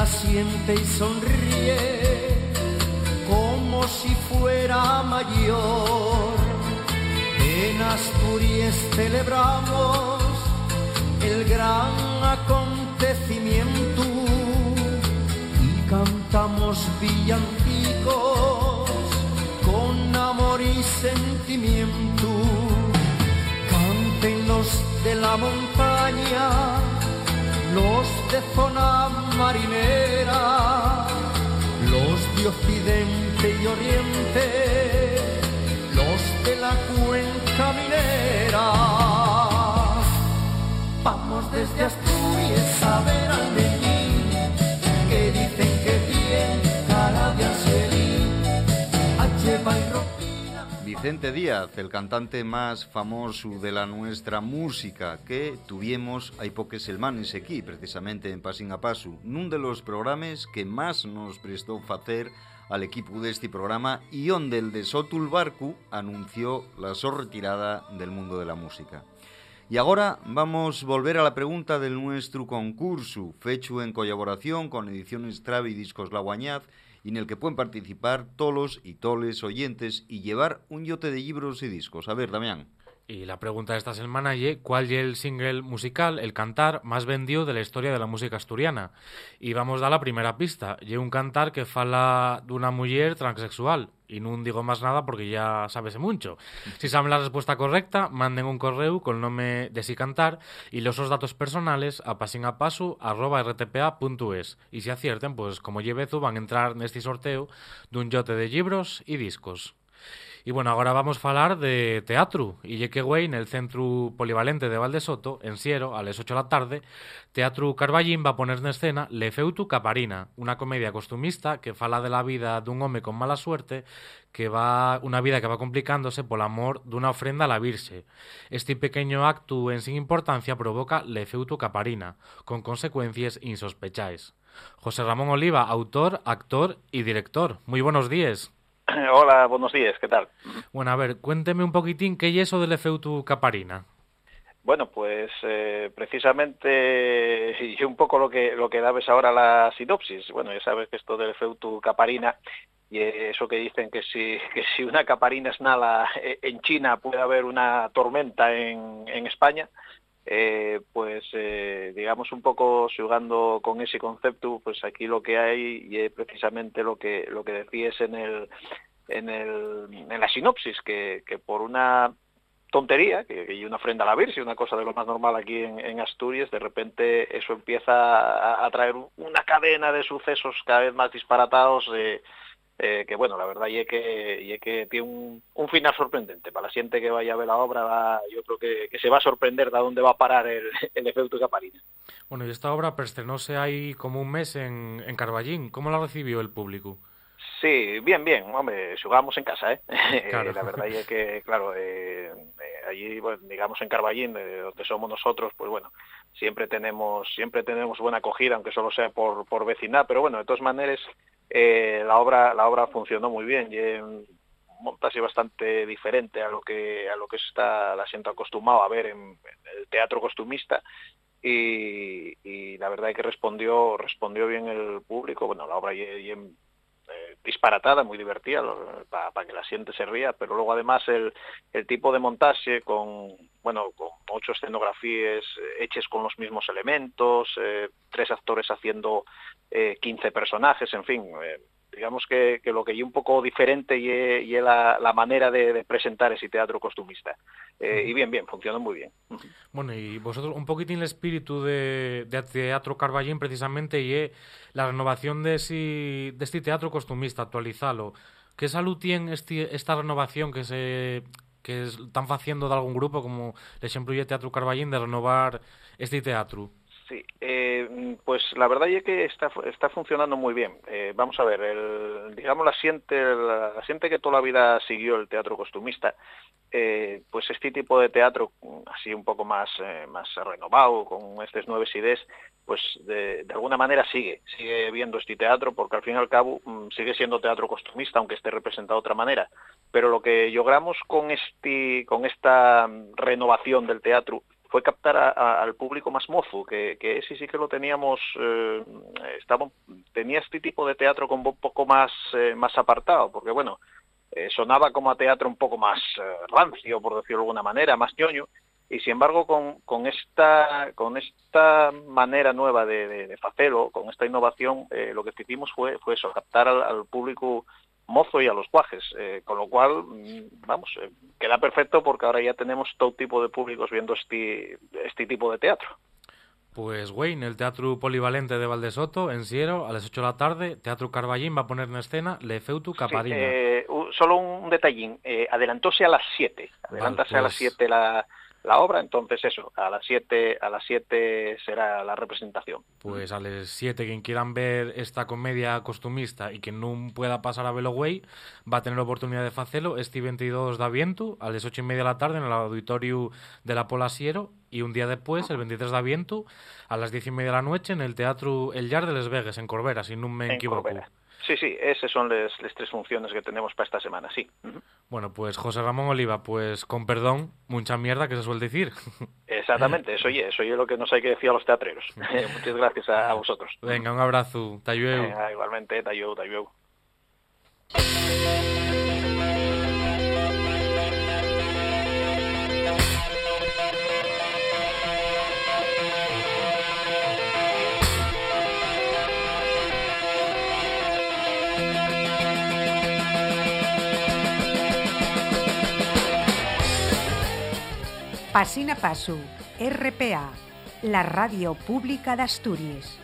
Siente y sonríe como si fuera mayor. En Asturias celebramos el gran acontecimiento y cantamos villancicos con amor y sentimiento. Canten los de la montaña, los de zona marinera, los de occidente y oriente, los de la cuenca minera. Vicente Díaz, el cantante más famoso de la nuestra música que tuvimos hai poques semanas aquí, precisamente en Pasín a Paso, nun de los programas que más nos prestó facer al equipo de este programa y onde el de Sotul Barcu anunció la so retirada del mundo de la música. Y ahora vamos a volver a la pregunta del nuestro concurso, fecho en colaboración con Ediciones Trave y Discos La Guañaz, y en el que pueden participar tolos y toles oyentes y llevar un yote de libros y discos. A ver, Damián. Y la pregunta de esta semana es ¿cuál es el single musical, el cantar más vendido de la historia de la música asturiana? Y vamos a dar la primera pista. Y un cantar que fala de una mujer transexual. Y no digo más nada porque ya sabes mucho. Si saben la respuesta correcta, manden un correo con el nombre de si cantar y los otros datos personales a pasinapasu.rtpa.es. Y si acierten, pues como llevezu van a entrar en este sorteo de un yote de libros y discos. Y bueno, agora vamos falar de teatro. Y ye que güey, en el Centro Polivalente de Valdesoto, en Siero, a las 8 de la tarde, Teatro Carballín va a poner en escena Le Feutu Caparina, una comedia costumista que fala de la vida dun home con mala suerte que va una vida que va complicándose por amor dunha ofrenda a la Virxe. Este pequeño acto en sin importancia provoca Le Feutu Caparina, con consecuencias insospechadas. José Ramón Oliva, autor, actor y director. Muy buenos días. Hola, buenos días, ¿qué tal? Bueno, a ver, cuénteme un poquitín qué es eso del efeutu caparina. Bueno, pues eh, precisamente y un poco lo que lo que dabes ahora la sinopsis. Bueno, ya sabes que esto del efeutu caparina y eso que dicen que si que si una caparina es nada eh, en China puede haber una tormenta en, en España. Eh, pues eh, digamos un poco jugando con ese concepto, pues aquí lo que hay y es precisamente lo que lo que decías en el en el en la sinopsis que, que por una tontería, que, una ofrenda a la Virgen, una cosa de lo más normal aquí en, Asturias, de repente eso empieza a, a, traer una cadena de sucesos cada vez más disparatados eh, eh, que bueno, la verdad y es que, y es que tiene un, un, final sorprendente. Para la gente que vaya a ver la obra, va, yo creo que, que, se va a sorprender de a dónde va a parar el, el efecto Caparina. Bueno, y esta obra estrenóse ahí como un mes en, en Carballín. ¿Cómo la recibió el público? Sí, bien, bien, hombre, xogamos en casa, eh? Claro. la verdad é que, claro, eh, eh, allí, bueno, digamos en Carballín, de donde somos nosotros, pues bueno, siempre tenemos siempre tenemos buena acogida, aunque solo sea por, por vecindad, pero bueno, de todas maneras, eh, la obra la obra funcionó muy bien, y montaje bastante diferente a lo que a lo que está la gente acostumbrado a ver en, el teatro costumista, y, y la verdad es que respondió respondió bien el público, bueno, la obra y, y en eh, disparatada, muy divertida, para que la gente se ría, pero luego además el, tipo de montaje con, bueno, con ocho escenografías eh, hechas con los mismos elementos, eh, tres actores haciendo eh, 15 personajes, en fin, digamos que, que lo que hay un poco diferente y, es- y la, la manera de, de presentar ese teatro costumista. Eh, y bien, bien, funcionó muy bien. Bueno, y vosotros, un poquitín el espíritu de, de Teatro Carballín precisamente y la renovación de, si, de este teatro costumista, actualizalo. ¿Qué salud tiene este, esta renovación que se que están haciendo de algún grupo como el ejemplo de Teatro Carballín de renovar este teatro? Sí, eh, pues la verdad es que está, está funcionando muy bien. Eh, vamos a ver, el, digamos la gente, la, gente que toda la vida siguió el teatro costumista, eh, pues este tipo de teatro así un poco más, más renovado, con estas nuevas ideas, pues de, de alguna manera sigue, sigue viendo este teatro, porque al fin y al cabo mm, sigue siendo teatro costumista, aunque esté representado de otra manera. Pero lo que logramos con, este, con esta renovación del teatro fue captar al público más mozo, que, que ese sí que lo teníamos, eh, tenía este tipo de teatro como un poco más, eh, más apartado, porque bueno, eh, sonaba como a teatro un poco más eh, rancio, por decirlo de alguna manera, más ñoño, y sin embargo con, con esta con esta manera nueva de, de, de hacerlo, con esta innovación, lo que hicimos fue, fue eso, captar al público mozo y a los guajes, eh, con lo cual, mm, vamos, eh, queda perfecto porque ahora ya tenemos todo tipo de públicos viendo este, este tipo de teatro. Pues, güey, en el Teatro Polivalente de Valdesoto, en Siero, a las 8 de la tarde, Teatro Carballín va a poner en escena Le Feutu Caparina. Sí, eh, solo un detallín, eh, adelantóse a las 7, adelántase a las pues- 7 la, la obra, entonces eso, a las 7 a las 7 será la representación. Pues a las 7, quien quieran ver esta comedia costumista y que no pueda pasar a velo güey, va a tener la oportunidad de hacerlo este 22 de aviento a las 8 y media de la tarde en el auditorio de la Pola Siero y un día después, el 23 de aviento, a las 10 y media de la noche en el Teatro El Yar de Les Vegas, en Corbera, si no me en equivoco. Corbera. Sí, sí, esas son las tres funciones que tenemos para esta semana, sí. Bueno, pues José Ramón Oliva, pues con perdón, mucha mierda que se suele decir. Exactamente, eso oye, eso oye lo que nos hay que decir a los teatreros. Muchas gracias a, a vosotros. Venga, un abrazo. Tayueu. Igualmente, tayou, tayou. Pasina Pasu, RPA, la radio pública de Asturias.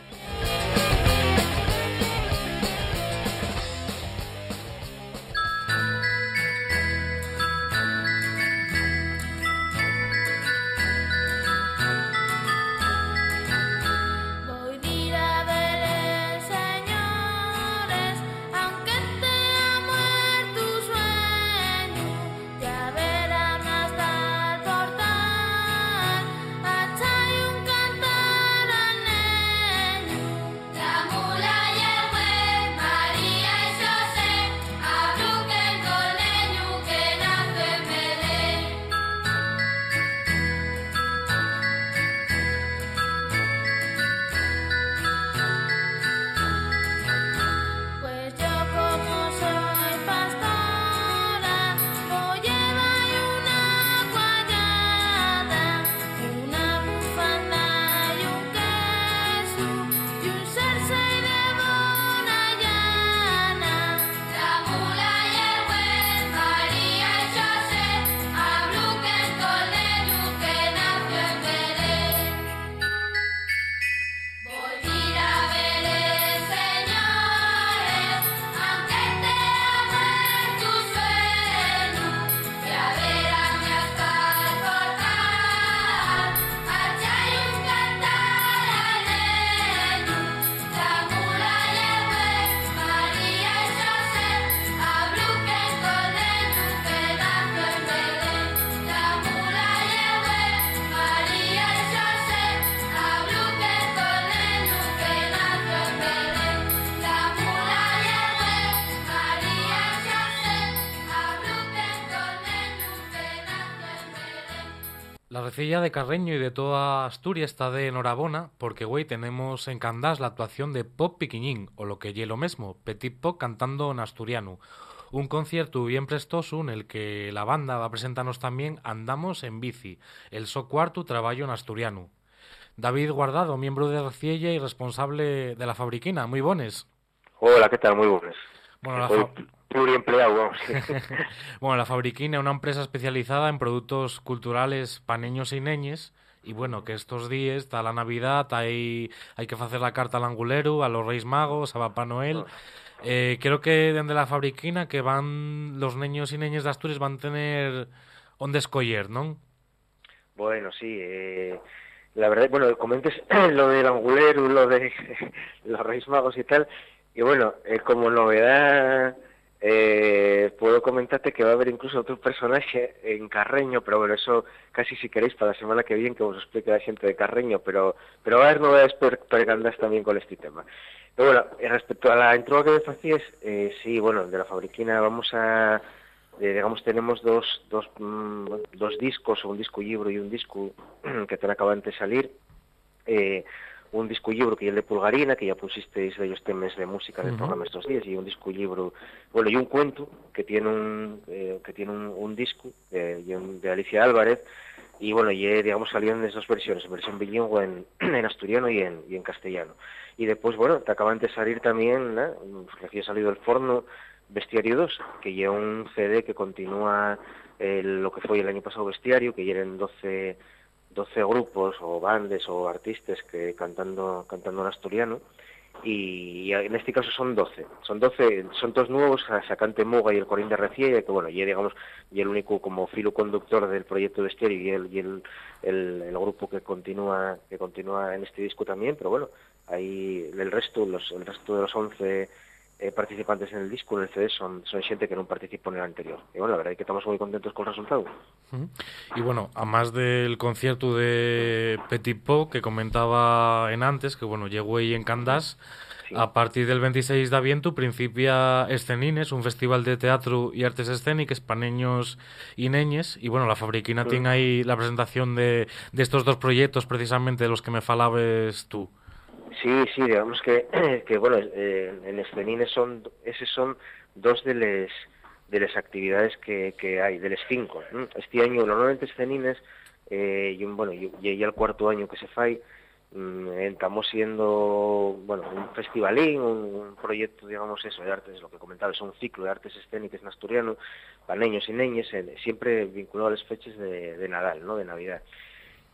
De Carreño y de toda Asturias está de enhorabona porque, güey, tenemos en Candás la actuación de Pop Piquiñín, o lo que lle lo mesmo, Petit Pop cantando en asturiano. Un concierto bien prestoso en el que la banda va a presentarnos también Andamos en bici, el so cuarto traballo en asturiano. David Guardado, miembro de Reciella y responsable de la fabriquina. Muy bones. Hola, ¿qué tal? Muy. Bueno, la fa- pluriempleado, vamos. Bueno, la Fabriquina es una empresa especializada en productos culturales para niños y neñes. Y bueno, que estos días está la Navidad, hay, hay que hacer la carta al angulero, a los Reyes Magos, a Papá Noel. Eh, creo que desde la Fabriquina que van los niños y neñas de Asturias van a tener onde escoller, ¿no? Bueno, sí, eh, la verdad, bueno, comentes lo del angulero, lo de los Reyes Magos y tal, y bueno, eh, como novedad, eh, puedo comentarte que va a haber incluso otro personaje en Carreño, pero bueno, eso casi si queréis para la semana que viene que os explique la gente de Carreño, pero, pero va a haber novedades per- pergandas también con este tema. Pero bueno, eh, respecto a la intro que me eh, sí, bueno, de la fabriquina vamos a, eh, digamos, tenemos dos, dos, mm, dos discos, un disco libro y un disco que te acaban de salir. Eh, un disco libro que es el de Pulgarina, que ya pusisteis de ellos temas de música del programa estos días, y un disco libro, bueno, y un cuento que tiene un, eh, que tiene un, un disco de, de Alicia Álvarez, y bueno, y eh, digamos salieron en esas versiones, en versión bilingüe en, en asturiano y en, y en castellano. Y después, bueno, te acaban de salir también, ¿no? recién salido el forno, Bestiario 2, que lleva un CD que continúa el- lo que fue el año pasado Bestiario, que eran 12, 12 grupos o bandes o artistas que cantando cantando en asturiano y en este caso son 12 son 12 son dos nuevos Sacante Muga y el Corín de Reciella que bueno y digamos y el único como filo conductor del proyecto de Estéreo y el y el, el, el grupo que continúa que continúa en este disco también pero bueno ahí el resto los el resto de los 11 eh, participantes en el disco en el CD son son gente que no participó en el anterior y bueno la verdad es que estamos muy contentos con el resultado Ujú. Y bueno, además del concierto de Petit Po que comentaba en antes, que bueno, llegó ahí en Candás, Sí. a partir del 26 de aviento principia Escenines, un festival de teatro y artes escénicas para niños y neñes. Y bueno, la Fabriquina Sí. tiene ahí la presentación de, de estos dos proyectos precisamente de los que me falabas tú. Sí, sí, digamos que, que bueno, eh, en Escenines son, esos son dos de las de las actividades que, que hay, de las cinco. Este año, normalmente Escenines, eh, y bueno, y, y el cuarto año que se fai, mm, estamos siendo, bueno, un festivalín, un, proyecto, digamos eso, de artes, lo que comentaba, es un ciclo de artes escénicas en asturiano, para niños y niñas, siempre vinculado a las fechas de, de Nadal, ¿no?, de Navidad.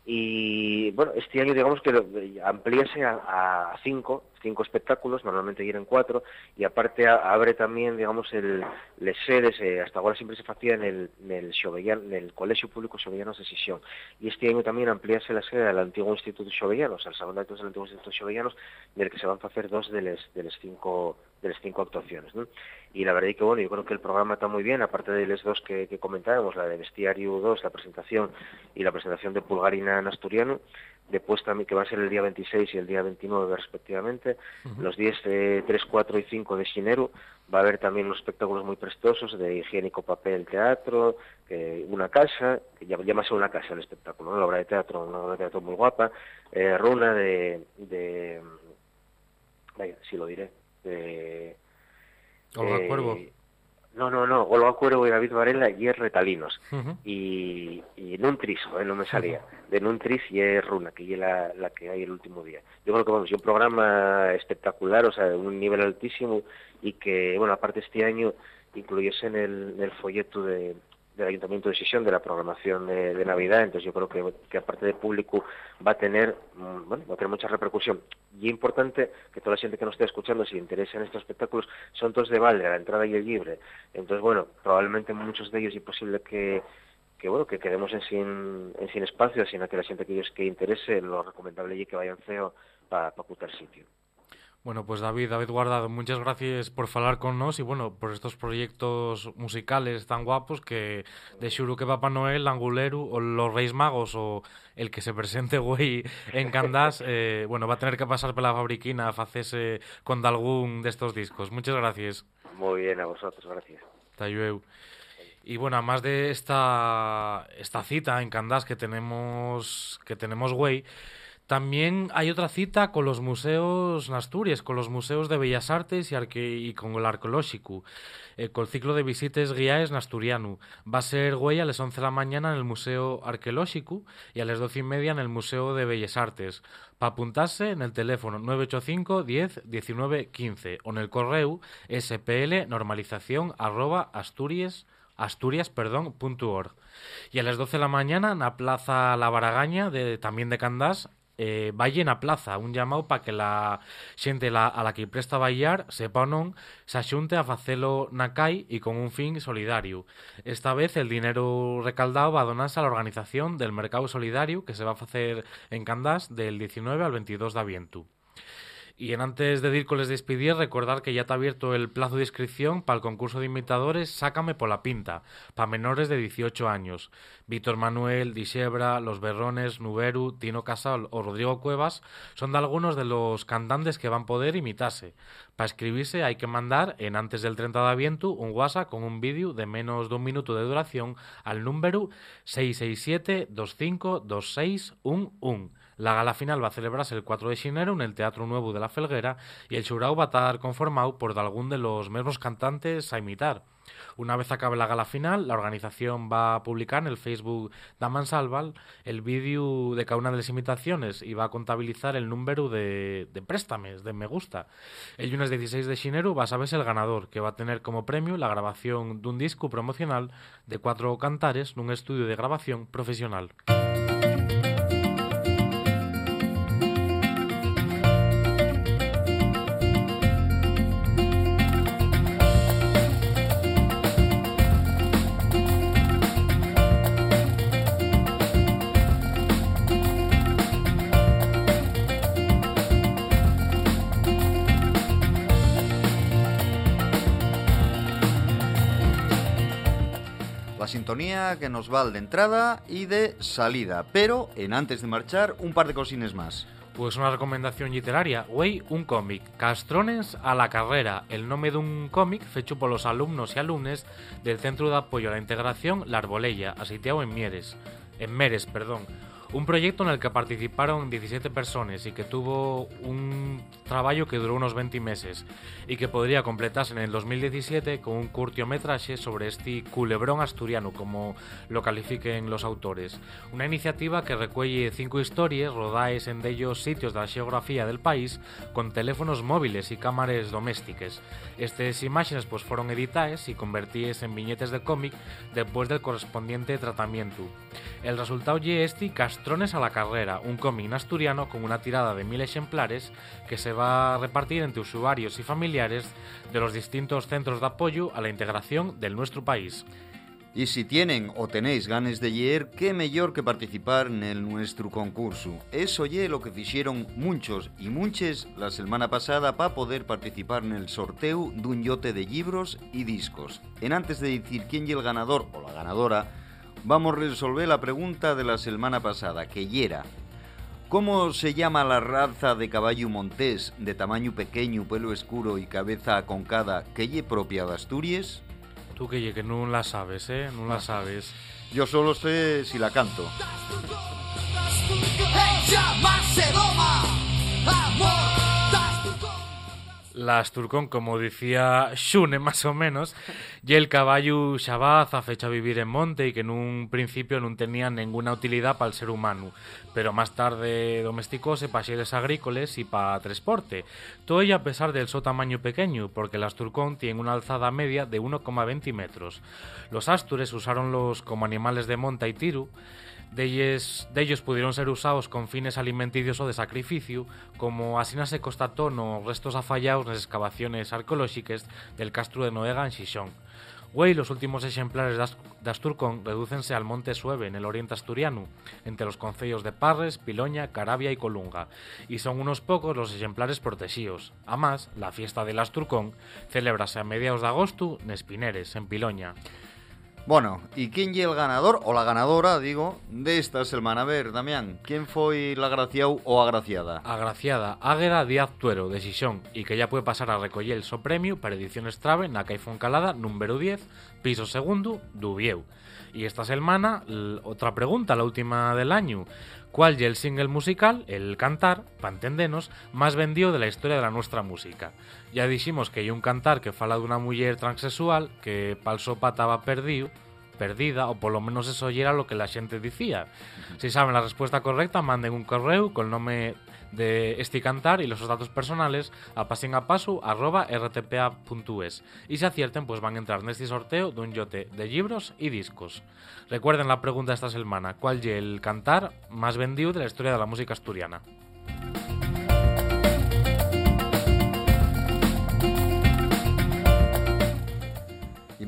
Y bueno, este año digamos que lo- amplíase a, a cinco, cinco espectáculos, normalmente eran cuatro, y aparte abre también, digamos, el, les sedes, eh, hasta ahora siempre se hacía en el, en el, en el Colegio Público Xovellanos de Sisión, y este año también amplíase la sede al antiguo Instituto Xovellanos, al Salón de Actos del antiguo Instituto Xovellanos, del que se van a hacer dos de las de las cinco de las cinco actuaciones. Y la verdad es que bueno, yo creo que el programa está muy bien, aparte de las dos que, que comentábamos, la de Bestiario 2, la presentación y la presentación de Pulgarina en asturiano, después también que va a ser el día 26 y el día 29 respectivamente, los días eh, 3, 4 y 5 de Xinero va a haber también unos espectáculos muy prestosos de higiénico papel teatro, que una casa, que ya llámase una casa el espectáculo, ¿no? la obra de teatro, una obra de teatro muy guapa, eh, Runa de, de vaya, sí lo diré, de Olga eh, Cuervo. No, no, no, Olga Cuervo y David Varela y es Retalinos. Ujú. Y, y Nuntris, joder, no me salía. De Nuntris y es Runa, que es la, la que hay el último día. Yo creo que vamos, y un programa espectacular, o sea, de un nivel altísimo y que, bueno, aparte este año incluyese en el, en el folleto de, del Ayuntamiento de Sisión de la programación de, Navidad, entonces yo creo que, que aparte de público va a tener, mm, bueno, va a tener mucha repercusión. Y es importante que toda la gente que nos esté escuchando, si le en estos espectáculos, son todos de balde, la entrada y el libre. Entonces, bueno, probablemente muchos de ellos es posible que que bueno, que quedemos en sin, en sin espacio, sino que la gente que ellos que interese, lo recomendable es que vayan feo para pa putar sitio. Bueno, pues David, David Guardado, muchas gracias por falar con nos y bueno, por estos proyectos musicales tan guapos que de que Papá Noel, Angulero o los Reis Magos o el que se presente güey en Candás, eh, bueno, va a tener que pasar por la fabriquina a facese con algún de estos discos. Muchas gracias. Muy bien, a vosotros, gracias. Luego. Y bueno, además de esta, esta cita en Candás que tenemos, que tenemos güey, también hay otra cita con los museos Asturias, con los museos de Bellas Artes y, arque y con el arqueológico, eh, con el ciclo de visitas guiaes en asturiano. Va a ser güey a las 11 de la mañana en el Museo Arqueológico y a las 12 y media en el Museo de Bellas Artes. Para apuntarse en el teléfono 985 10 19 15 o en el correo spl normalización arroba asturias asturias, perdón, punto org. Y a las 12 de la mañana en la Plaza La Baragaña, de, también de Candás, eh, a plaza, un llamado para que la xente la, a la que presta bailar sepa o non se axunte a facelo na CAI e con un fin solidario. Esta vez el dinero recaldado va a donarse a la organización del Mercado Solidario que se va a facer en Candás del 19 al 22 de aviento. Y en antes de ir con les despedir, recordar que ya está abierto el plazo de inscripción para el concurso de imitadores Sácame por la pinta, para menores de 18 años. Víctor Manuel, Dixebra, Los Berrones, Nuberu, Tino Casal o Rodrigo Cuevas son algunos de los cantantes que van a poder imitarse. Para escribirse hay que mandar en antes del 30 de aviento un WhatsApp con un vídeo de menos de un minuto de duración al número 667 25 26 11. La gala final va a celebrarse el 4 de xinero en el Teatro Nuevo de la Felguera y el xurao va a estar conformado por algún de los mismos cantantes a imitar. Una vez acabe la gala final, la organización va a publicar en el Facebook de Mansalval el vídeo de cada una de las imitaciones y va a contabilizar el número de, de préstames, de me gusta. El lunes 16 de xinero va a saberse el ganador, que va a tener como premio la grabación dun disco promocional de cuatro cantares nun estudio de grabación profesional. Que nos va de entrada y de salida. Pero, en antes de marchar, un par de cosines más. Pues una recomendación literaria, güey, un cómic, Castrones a la carrera, el nombre de un cómic fecho por los alumnos y alumnes del Centro de Apoyo a la Integración La Arbolella, asitiado en Mieres, en Meres, perdón. Un proyecto en el que participaron 17 personas y que tuvo un trabajo que duró unos 20 meses y que podría completarse en el 2017 con un curtiometraje sobre este culebrón asturiano, como lo califiquen los autores. Una iniciativa que recuelle cinco historias rodadas en ellos sitios de la geografía del país con teléfonos móviles y cámaras domésticas. Estas imágenes pues fueron editadas y convertidas en viñetes de cómic después del correspondiente tratamiento. El resultado ye este Castrones a la carrera, un cómic asturiano con una tirada de mil ejemplares que se va a repartir entre usuarios y familiares de los distintos centros de apoyo a la integración del nuestro país. Y si tienen o tenéis ganas de leer, qué mejor que participar en el nuestro concurso. Eso ye lo que hicieron muchos y muchas la semana pasada para poder participar en el sorteo de un yote de libros y discos. En antes de decir quién ye el ganador o la ganadora, vamos a resolver la pregunta de la semana pasada, que yera. ¿Cómo se llama la raza de caballo montés de tamaño pequeño, pelo oscuro y cabeza aconcada que ye propia de Asturias? Tú que ye que no la sabes, eh, no la sabes. Yo solo sé si la canto. La Asturcón, como decía Xune más o menos, y el caballo xabaz a fecha vivir en monte y que en un principio no tenía ninguna utilidad para el ser humano, pero más tarde domesticóse para xeres agrícolas y para transporte. Todo ello a pesar del su tamaño pequeño, porque el Asturcón tiene una alzada media de 1,20 metros. Los Astures usaronlos como animales de monta y tiro, de ellos, de pudieron ser usados con fines alimenticios o de sacrificio, como así se constató los restos afallados en las excavaciones arqueológicas del castro de Noega en Xixón. Güey, los últimos ejemplares de de Asturcón redúcense al Monte Sueve, en el oriente asturiano, entre los concellos de Parres, Piloña, Carabia y Colunga, y son unos pocos los ejemplares protegidos. Además, la fiesta del Asturcón celébrase a mediados de agosto en Espineres, en Piloña. Bueno, ¿y quién y el ganador o la ganadora, digo, de esta semana? A ver, Damián, ¿quién fue la agraciado o agraciada? Agraciada Águeda Díaz Tuero, de Xixón, e que ya puede pasar a recoller el so premio para Ediciones Trave na Caifón Calada número 10, piso segundo, Dubieu. Y esta semana, otra pregunta, la última del año. ¿Cuál es el single musical, el cantar, pa entendenos, más vendido de la historia de la nuestra música? Ya dijimos que hay un cantar que fala de una mujer transexual que pal sopa estaba perdido, perdida, o por lo menos eso era lo que la gente decía. Si saben la respuesta correcta, manden un correo con el nombre de este cantar y los datos personales a pasingapasu.rtpa.es y si acierten pues van a entrar en este sorteo de un yote de libros y discos. Recuerden la pregunta esta semana, ¿cuál es el cantar más vendido de la historia de la música asturiana?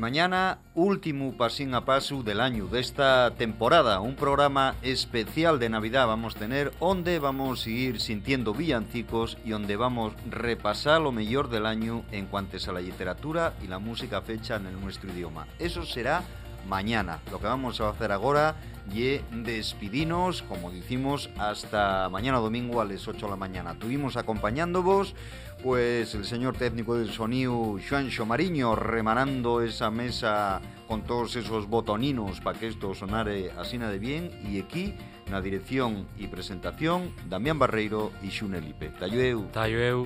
Mañana, último pasín a paso del año de esta temporada, un programa especial de Navidad vamos a tener, donde vamos a seguir sintiendo villancicos y donde vamos a repasar lo mejor del año en cuanto a la literatura y la música fecha en nuestro idioma. Eso será mañana. Lo que vamos a hacer ahora y despidinos, como decimos, hasta mañana domingo a las 8 de la mañana. Tuvimos acompañándoos pues el señor técnico del sonido, Juancho Mariño, remanando esa mesa con todos esos botoninos para que esto sonare asina de bien e aquí na dirección e presentación Damián Barreiro e Xune Lipe. Tayueu. Tayueu.